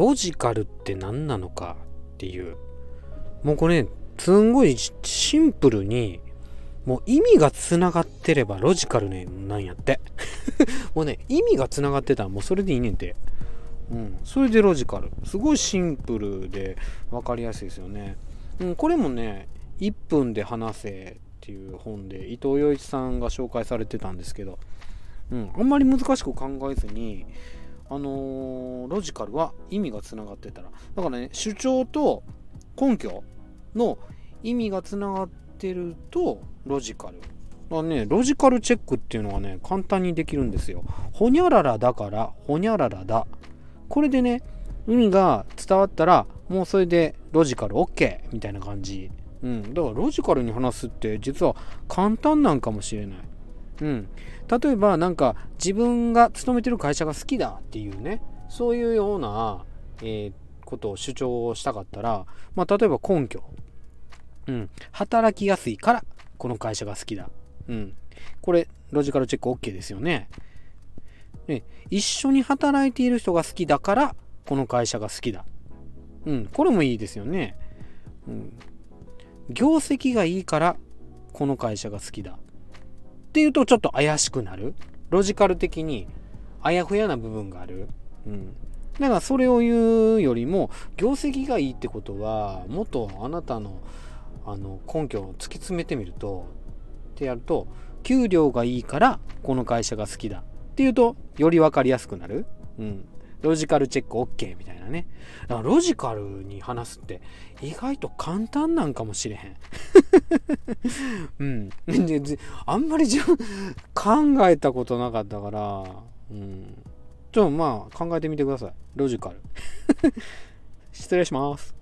ロジカルって何なのかっていう。もうこれねすんごいシンプルにもう意味がつながってればロジカルねなんやって。もうね意味がつながってたらもうそれでいいねんて。うんそれでロジカル。すごいシンプルで分かりやすいですよね、うん、これもね1分で話せっていう本で伊藤洋一さんが紹介されてたんですけど、うん、あんまり難しく考えずにあのー、ロジカルは意味がつながってたらだからね主張と根拠の意味がつながってるとロジカルまあね、ロジカルチェックっていうのはね、簡単にできるんですよ。ほにゃららだから、ほにゃららだ。これでね、意味が伝わったら、もうそれでロジカル OK みたいな感じ。うん。だからロジカルに話すって実は簡単なんかもしれない。うん。例えばなんか自分が勤めてる会社が好きだっていうね、そういうような、えー、ことを主張したかったら、まあ例えば根拠。うん。働きやすいからこの会社が好きだ。うん。これ、ロジカルチェック OK ですよね。で、一緒に働いている人が好きだから、この会社が好きだ。うん。これもいいですよね。うん。業績がいいから、この会社が好きだ。っていうと、ちょっと怪しくなる。ロジカル的に、あやふやな部分がある。うん。だからそれを言うよりも業績がいいってことはもっとあなたのあの根拠を突き詰めてみるとってやると給料がいいからこの会社が好きだっていうとより分かりやすくなる。うん。ロジカルチェック OK みたいなね。だからロジカルに話すって意外と簡単なんかもしれへん。うん。あんまり自分考えたことなかったから、うん。ちょっとまあ考えてみてください。ロジカル。失礼します。